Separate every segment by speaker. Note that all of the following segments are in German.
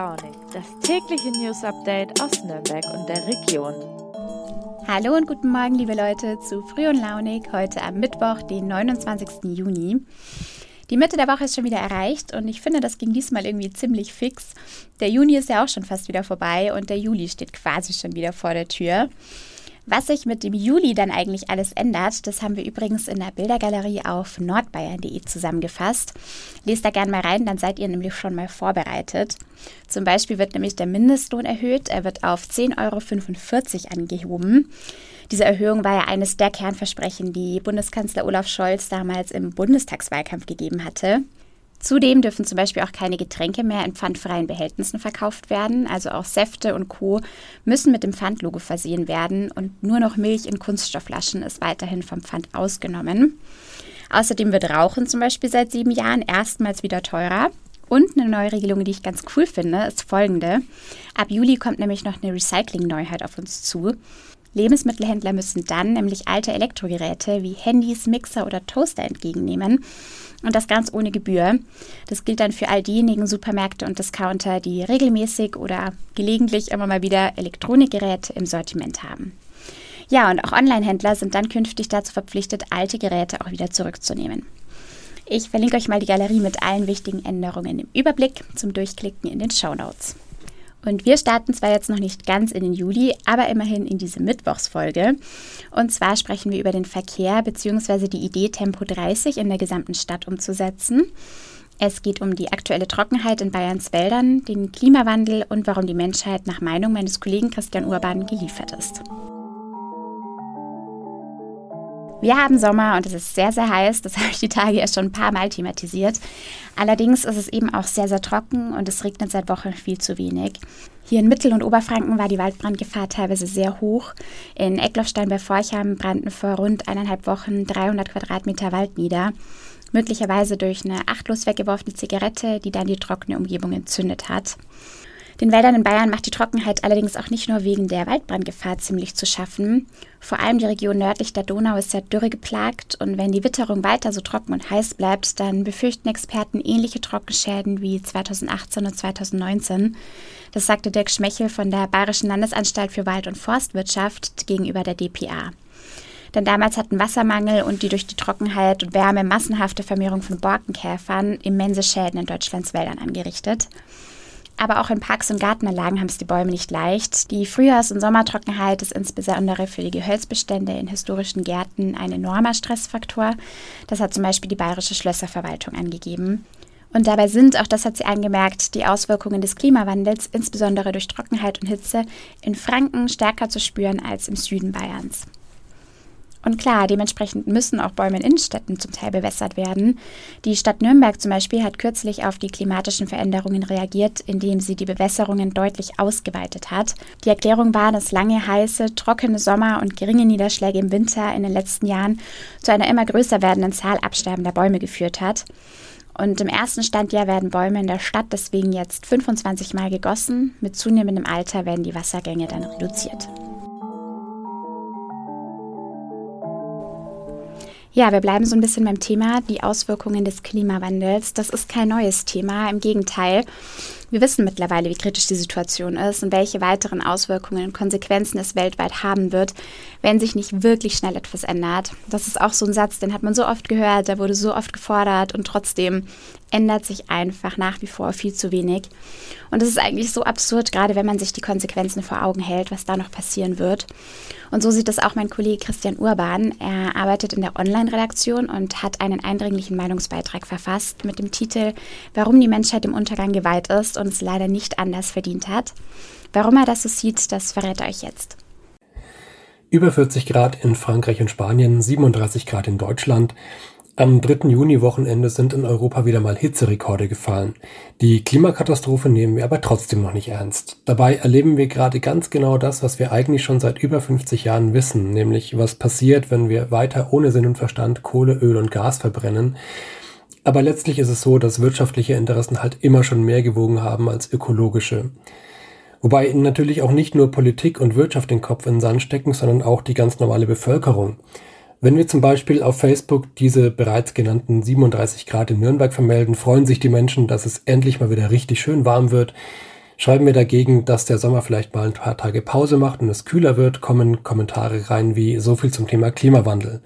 Speaker 1: Launig, das tägliche News Update aus Nürnberg und der Region.
Speaker 2: Hallo und guten Morgen, liebe Leute, zu Früh und Launig, heute am Mittwoch, den 29. Juni. Die Mitte der Woche ist schon wieder erreicht und ich finde, das ging diesmal irgendwie ziemlich fix. Der Juni ist ja auch schon fast wieder vorbei und der Juli steht quasi schon wieder vor der Tür. Was sich mit dem Juli dann eigentlich alles ändert, das haben wir übrigens in der Bildergalerie auf nordbayern.de zusammengefasst. Lest da gerne mal rein, dann seid ihr nämlich schon mal vorbereitet. Zum Beispiel wird nämlich der Mindestlohn erhöht. Er wird auf 10,45 Euro angehoben. Diese Erhöhung war ja eines der Kernversprechen, die Bundeskanzler Olaf Scholz damals im Bundestagswahlkampf gegeben hatte. Zudem dürfen zum Beispiel auch keine Getränke mehr in pfandfreien Behältnissen verkauft werden. Also auch Säfte und Co. müssen mit dem Pfandlogo versehen werden und nur noch Milch in Kunststoffflaschen ist weiterhin vom Pfand ausgenommen. Außerdem wird Rauchen zum Beispiel seit sieben Jahren erstmals wieder teurer. Und eine neue Regelung, die ich ganz cool finde, ist folgende. Ab Juli kommt nämlich noch eine Recycling-Neuheit auf uns zu. Lebensmittelhändler müssen dann nämlich alte Elektrogeräte wie Handys, Mixer oder Toaster entgegennehmen. Und das ganz ohne Gebühr. Das gilt dann für all diejenigen Supermärkte und Discounter, die regelmäßig oder gelegentlich immer mal wieder Elektronikgeräte im Sortiment haben. Ja, und auch Online-Händler sind dann künftig dazu verpflichtet, alte Geräte auch wieder zurückzunehmen. Ich verlinke euch mal die Galerie mit allen wichtigen Änderungen im Überblick zum Durchklicken in den Show Notes. Und wir starten zwar jetzt noch nicht ganz in den Juli, aber immerhin in diese Mittwochsfolge. Und zwar sprechen wir über den Verkehr bzw. die Idee, Tempo 30 in der gesamten Stadt umzusetzen. Es geht um die aktuelle Trockenheit in Bayerns Wäldern, den Klimawandel und warum die Menschheit nach Meinung meines Kollegen Christian Urban geliefert ist. Wir haben Sommer und es ist sehr, sehr heiß. Das habe ich die Tage ja schon ein paar Mal thematisiert. Allerdings ist es eben auch sehr, sehr trocken und es regnet seit Wochen viel zu wenig. Hier in Mittel- und Oberfranken war die Waldbrandgefahr teilweise sehr hoch. In Eckloffstein bei Forchheim brannten vor rund eineinhalb Wochen 300 Quadratmeter Wald nieder. Möglicherweise durch eine achtlos weggeworfene Zigarette, die dann die trockene Umgebung entzündet hat. Den Wäldern in Bayern macht die Trockenheit allerdings auch nicht nur wegen der Waldbrandgefahr ziemlich zu schaffen. Vor allem die Region nördlich der Donau ist ja dürre geplagt und wenn die Witterung weiter so trocken und heiß bleibt, dann befürchten Experten ähnliche Trockenschäden wie 2018 und 2019. Das sagte Dirk Schmechel von der Bayerischen Landesanstalt für Wald- und Forstwirtschaft gegenüber der DPA. Denn damals hatten Wassermangel und die durch die Trockenheit und Wärme massenhafte Vermehrung von Borkenkäfern immense Schäden in Deutschlands Wäldern angerichtet. Aber auch in Parks und Gartenanlagen haben es die Bäume nicht leicht. Die Frühjahrs- und Sommertrockenheit ist insbesondere für die Gehölzbestände in historischen Gärten ein enormer Stressfaktor. Das hat zum Beispiel die Bayerische Schlösserverwaltung angegeben. Und dabei sind, auch das hat sie angemerkt, die Auswirkungen des Klimawandels, insbesondere durch Trockenheit und Hitze, in Franken stärker zu spüren als im Süden Bayerns. Und klar, dementsprechend müssen auch Bäume in Innenstädten zum Teil bewässert werden. Die Stadt Nürnberg zum Beispiel hat kürzlich auf die klimatischen Veränderungen reagiert, indem sie die Bewässerungen deutlich ausgeweitet hat. Die Erklärung war, dass lange, heiße, trockene Sommer und geringe Niederschläge im Winter in den letzten Jahren zu einer immer größer werdenden Zahl absterbender Bäume geführt hat. Und im ersten Standjahr werden Bäume in der Stadt deswegen jetzt 25 Mal gegossen. Mit zunehmendem Alter werden die Wassergänge dann reduziert. Ja, wir bleiben so ein bisschen beim Thema, die Auswirkungen des Klimawandels. Das ist kein neues Thema, im Gegenteil. Wir wissen mittlerweile, wie kritisch die Situation ist und welche weiteren Auswirkungen und Konsequenzen es weltweit haben wird, wenn sich nicht wirklich schnell etwas ändert. Das ist auch so ein Satz, den hat man so oft gehört, der wurde so oft gefordert und trotzdem ändert sich einfach nach wie vor viel zu wenig. Und es ist eigentlich so absurd, gerade wenn man sich die Konsequenzen vor Augen hält, was da noch passieren wird. Und so sieht das auch mein Kollege Christian Urban. Er arbeitet in der Online-Redaktion und hat einen eindringlichen Meinungsbeitrag verfasst mit dem Titel Warum die Menschheit im Untergang geweiht ist und es leider nicht anders verdient hat. Warum er das so sieht, das verrät er euch jetzt.
Speaker 3: Über 40 Grad in Frankreich und Spanien, 37 Grad in Deutschland. Am 3. Juni-Wochenende sind in Europa wieder mal Hitzerekorde gefallen. Die Klimakatastrophe nehmen wir aber trotzdem noch nicht ernst. Dabei erleben wir gerade ganz genau das, was wir eigentlich schon seit über 50 Jahren wissen, nämlich was passiert, wenn wir weiter ohne Sinn und Verstand Kohle, Öl und Gas verbrennen. Aber letztlich ist es so, dass wirtschaftliche Interessen halt immer schon mehr gewogen haben als ökologische. Wobei natürlich auch nicht nur Politik und Wirtschaft den Kopf in den Sand stecken, sondern auch die ganz normale Bevölkerung. Wenn wir zum Beispiel auf Facebook diese bereits genannten 37 Grad in Nürnberg vermelden, freuen sich die Menschen, dass es endlich mal wieder richtig schön warm wird. Schreiben wir dagegen, dass der Sommer vielleicht mal ein paar Tage Pause macht und es kühler wird, kommen Kommentare rein wie so viel zum Thema Klimawandel.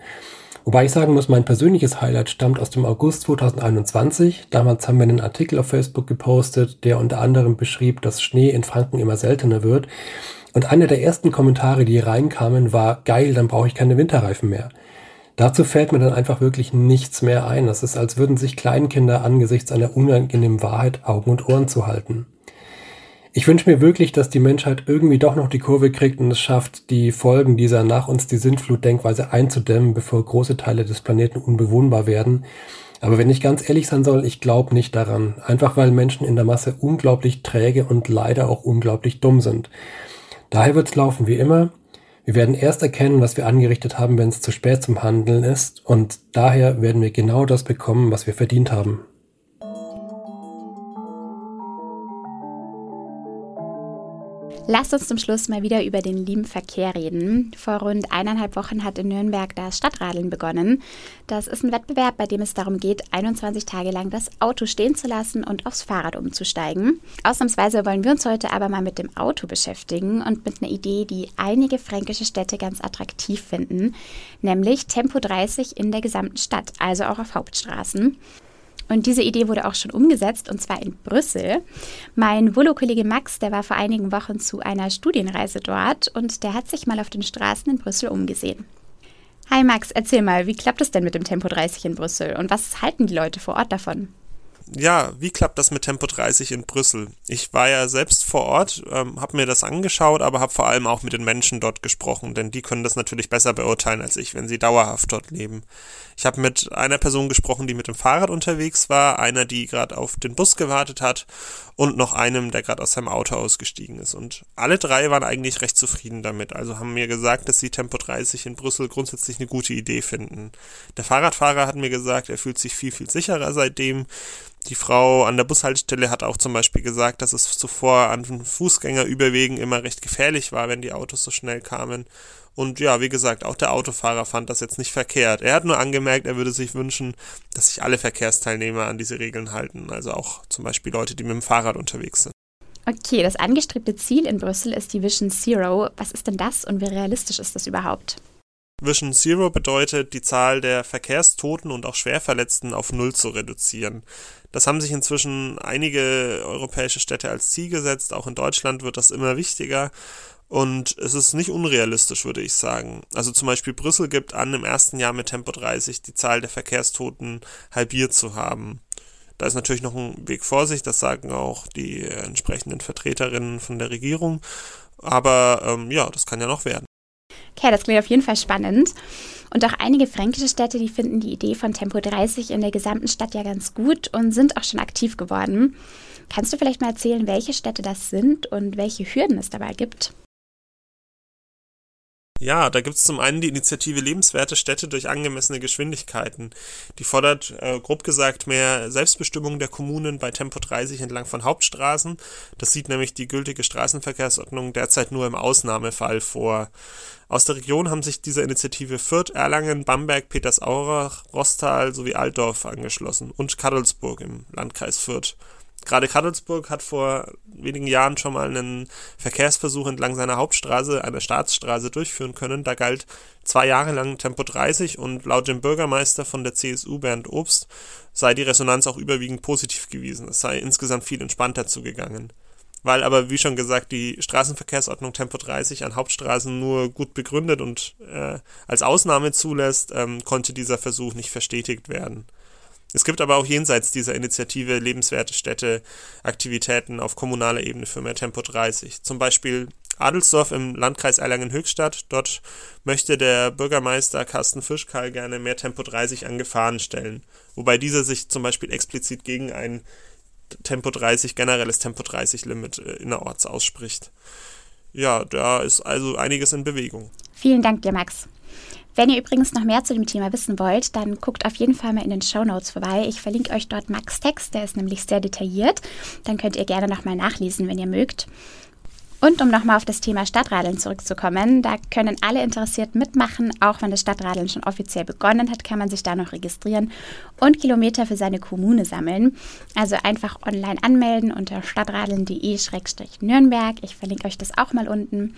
Speaker 3: Wobei ich sagen muss, mein persönliches Highlight stammt aus dem August 2021. Damals haben wir einen Artikel auf Facebook gepostet, der unter anderem beschrieb, dass Schnee in Franken immer seltener wird. Und einer der ersten Kommentare, die reinkamen, war, geil, dann brauche ich keine Winterreifen mehr. Dazu fällt mir dann einfach wirklich nichts mehr ein. Das ist, als würden sich Kleinkinder angesichts einer unangenehmen Wahrheit Augen und Ohren zu halten. Ich wünsche mir wirklich, dass die Menschheit irgendwie doch noch die Kurve kriegt und es schafft, die Folgen dieser nach uns die Sintflut-Denkweise einzudämmen, bevor große Teile des Planeten unbewohnbar werden. Aber wenn ich ganz ehrlich sein soll, ich glaube nicht daran. Einfach weil Menschen in der Masse unglaublich träge und leider auch unglaublich dumm sind. Daher wird es laufen wie immer. Wir werden erst erkennen, was wir angerichtet haben, wenn es zu spät zum Handeln ist. Und daher werden wir genau das bekommen, was wir verdient haben.
Speaker 2: Lasst uns zum Schluss mal wieder über den lieben Verkehr reden. Vor rund eineinhalb Wochen hat in Nürnberg das Stadtradeln begonnen. Das ist ein Wettbewerb, bei dem es darum geht, 21 Tage lang das Auto stehen zu lassen und aufs Fahrrad umzusteigen. Ausnahmsweise wollen wir uns heute aber mal mit dem Auto beschäftigen und mit einer Idee, die einige fränkische Städte ganz attraktiv finden, nämlich Tempo 30 in der gesamten Stadt, also auch auf Hauptstraßen. Und diese Idee wurde auch schon umgesetzt, und zwar in Brüssel. Mein Volo-Kollege Max, der war vor einigen Wochen zu einer Studienreise dort und der hat sich mal auf den Straßen in Brüssel umgesehen. Hi Max, erzähl mal, wie klappt es denn mit dem Tempo 30 in Brüssel und was halten die Leute vor Ort davon?
Speaker 4: Ja, wie klappt das mit Tempo 30 in Brüssel? Ich war ja selbst vor Ort, ähm, habe mir das angeschaut, aber habe vor allem auch mit den Menschen dort gesprochen, denn die können das natürlich besser beurteilen als ich, wenn sie dauerhaft dort leben. Ich habe mit einer Person gesprochen, die mit dem Fahrrad unterwegs war, einer, die gerade auf den Bus gewartet hat und noch einem, der gerade aus seinem Auto ausgestiegen ist. Und alle drei waren eigentlich recht zufrieden damit, also haben mir gesagt, dass sie Tempo 30 in Brüssel grundsätzlich eine gute Idee finden. Der Fahrradfahrer hat mir gesagt, er fühlt sich viel, viel sicherer seitdem. Die Frau an der Bushaltestelle hat auch zum Beispiel gesagt, dass es zuvor an Fußgängerüberwegen immer recht gefährlich war, wenn die Autos so schnell kamen. Und ja, wie gesagt, auch der Autofahrer fand das jetzt nicht verkehrt. Er hat nur angemerkt, er würde sich wünschen, dass sich alle Verkehrsteilnehmer an diese Regeln halten. Also auch zum Beispiel Leute, die mit dem Fahrrad unterwegs sind.
Speaker 2: Okay, das angestrebte Ziel in Brüssel ist die Vision Zero. Was ist denn das und wie realistisch ist das überhaupt?
Speaker 4: Vision Zero bedeutet, die Zahl der Verkehrstoten und auch Schwerverletzten auf Null zu reduzieren. Das haben sich inzwischen einige europäische Städte als Ziel gesetzt. Auch in Deutschland wird das immer wichtiger. Und es ist nicht unrealistisch, würde ich sagen. Also zum Beispiel Brüssel gibt an, im ersten Jahr mit Tempo 30 die Zahl der Verkehrstoten halbiert zu haben. Da ist natürlich noch ein Weg vor sich, das sagen auch die entsprechenden Vertreterinnen von der Regierung. Aber ähm, ja, das kann ja noch werden.
Speaker 2: Okay, das klingt auf jeden Fall spannend. Und auch einige fränkische Städte, die finden die Idee von Tempo 30 in der gesamten Stadt ja ganz gut und sind auch schon aktiv geworden. Kannst du vielleicht mal erzählen, welche Städte das sind und welche Hürden es dabei gibt?
Speaker 4: Ja, da gibt es zum einen die Initiative Lebenswerte Städte durch angemessene Geschwindigkeiten. Die fordert, äh, grob gesagt, mehr Selbstbestimmung der Kommunen bei Tempo 30 entlang von Hauptstraßen. Das sieht nämlich die gültige Straßenverkehrsordnung derzeit nur im Ausnahmefall vor. Aus der Region haben sich dieser Initiative Fürth, Erlangen, Bamberg, Petersaurach, Rostal sowie Altdorf angeschlossen und Kadelsburg im Landkreis Fürth. Gerade Kadelsburg hat vor wenigen Jahren schon mal einen Verkehrsversuch entlang seiner Hauptstraße, einer Staatsstraße, durchführen können. Da galt zwei Jahre lang Tempo 30 und laut dem Bürgermeister von der CSU Bernd Obst sei die Resonanz auch überwiegend positiv gewesen. Es sei insgesamt viel entspannter zugegangen. Weil aber, wie schon gesagt, die Straßenverkehrsordnung Tempo 30 an Hauptstraßen nur gut begründet und äh, als Ausnahme zulässt, ähm, konnte dieser Versuch nicht verstetigt werden. Es gibt aber auch jenseits dieser Initiative lebenswerte Städte Aktivitäten auf kommunaler Ebene für mehr Tempo 30. Zum Beispiel Adelsdorf im Landkreis Erlangen-Höchstadt. Dort möchte der Bürgermeister Carsten Fischkal gerne mehr Tempo 30 an Gefahren stellen. Wobei dieser sich zum Beispiel explizit gegen ein Tempo 30, generelles Tempo 30 Limit äh, innerorts ausspricht. Ja, da ist also einiges in Bewegung.
Speaker 2: Vielen Dank dir, Max. Wenn ihr übrigens noch mehr zu dem Thema wissen wollt, dann guckt auf jeden Fall mal in den Show Notes vorbei. Ich verlinke euch dort Max Text, der ist nämlich sehr detailliert. Dann könnt ihr gerne nochmal nachlesen, wenn ihr mögt. Und um nochmal auf das Thema Stadtradeln zurückzukommen, da können alle Interessierten mitmachen. Auch wenn das Stadtradeln schon offiziell begonnen hat, kann man sich da noch registrieren und Kilometer für seine Kommune sammeln. Also einfach online anmelden unter stadtradeln.de-nürnberg. Ich verlinke euch das auch mal unten.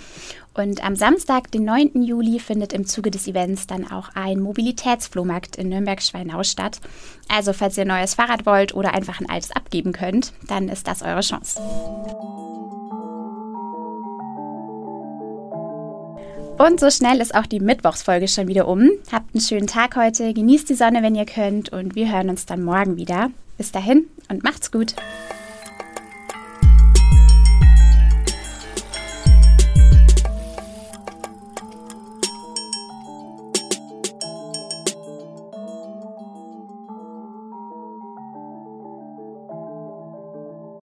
Speaker 2: Und am Samstag, den 9. Juli, findet im Zuge des Events dann auch ein Mobilitätsflohmarkt in Nürnberg-Schweinau statt. Also falls ihr ein neues Fahrrad wollt oder einfach ein altes abgeben könnt, dann ist das eure Chance. Und so schnell ist auch die Mittwochsfolge schon wieder um. Habt einen schönen Tag heute, genießt die Sonne, wenn ihr könnt und wir hören uns dann morgen wieder. Bis dahin und macht's gut.